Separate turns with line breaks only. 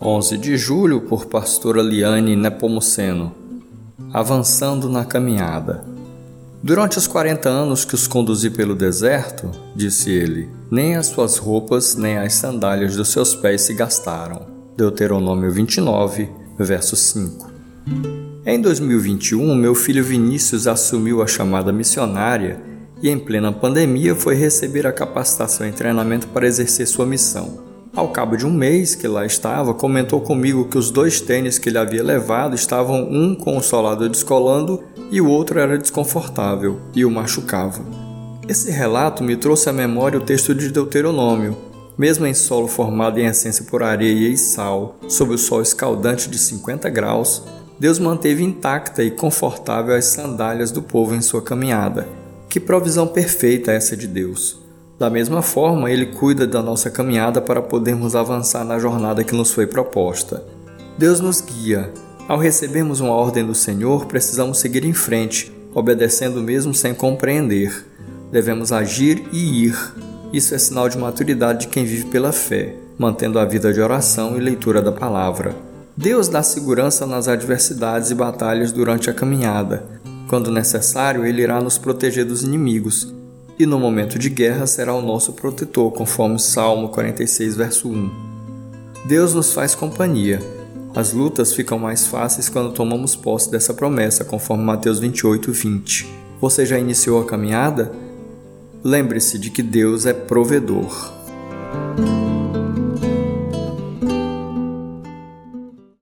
11 de julho por pastora Liane Nepomuceno. Avançando na caminhada. Durante os 40 anos que os conduzi pelo deserto, disse ele, nem as suas roupas nem as sandálias dos seus pés se gastaram. Deuteronômio 29, verso 5. Em 2021, meu filho Vinícius assumiu a chamada missionária e, em plena pandemia, foi receber a capacitação e treinamento para exercer sua missão. Ao cabo de um mês que lá estava, comentou comigo que os dois tênis que ele havia levado estavam um com o solado descolando e o outro era desconfortável e o machucava. Esse relato me trouxe à memória o texto de Deuteronômio. Mesmo em solo formado em essência por areia e sal, sob o sol escaldante de 50 graus, Deus manteve intacta e confortável as sandálias do povo em sua caminhada. Que provisão perfeita essa de Deus! Da mesma forma, Ele cuida da nossa caminhada para podermos avançar na jornada que nos foi proposta. Deus nos guia. Ao recebermos uma ordem do Senhor, precisamos seguir em frente, obedecendo mesmo sem compreender. Devemos agir e ir. Isso é sinal de maturidade de quem vive pela fé, mantendo a vida de oração e leitura da palavra. Deus dá segurança nas adversidades e batalhas durante a caminhada. Quando necessário, Ele irá nos proteger dos inimigos e no momento de guerra será o nosso protetor, conforme Salmo 46, verso 1. Deus nos faz companhia. As lutas ficam mais fáceis quando tomamos posse dessa promessa, conforme Mateus 28, 20. Você já iniciou a caminhada? Lembre-se de que Deus é provedor.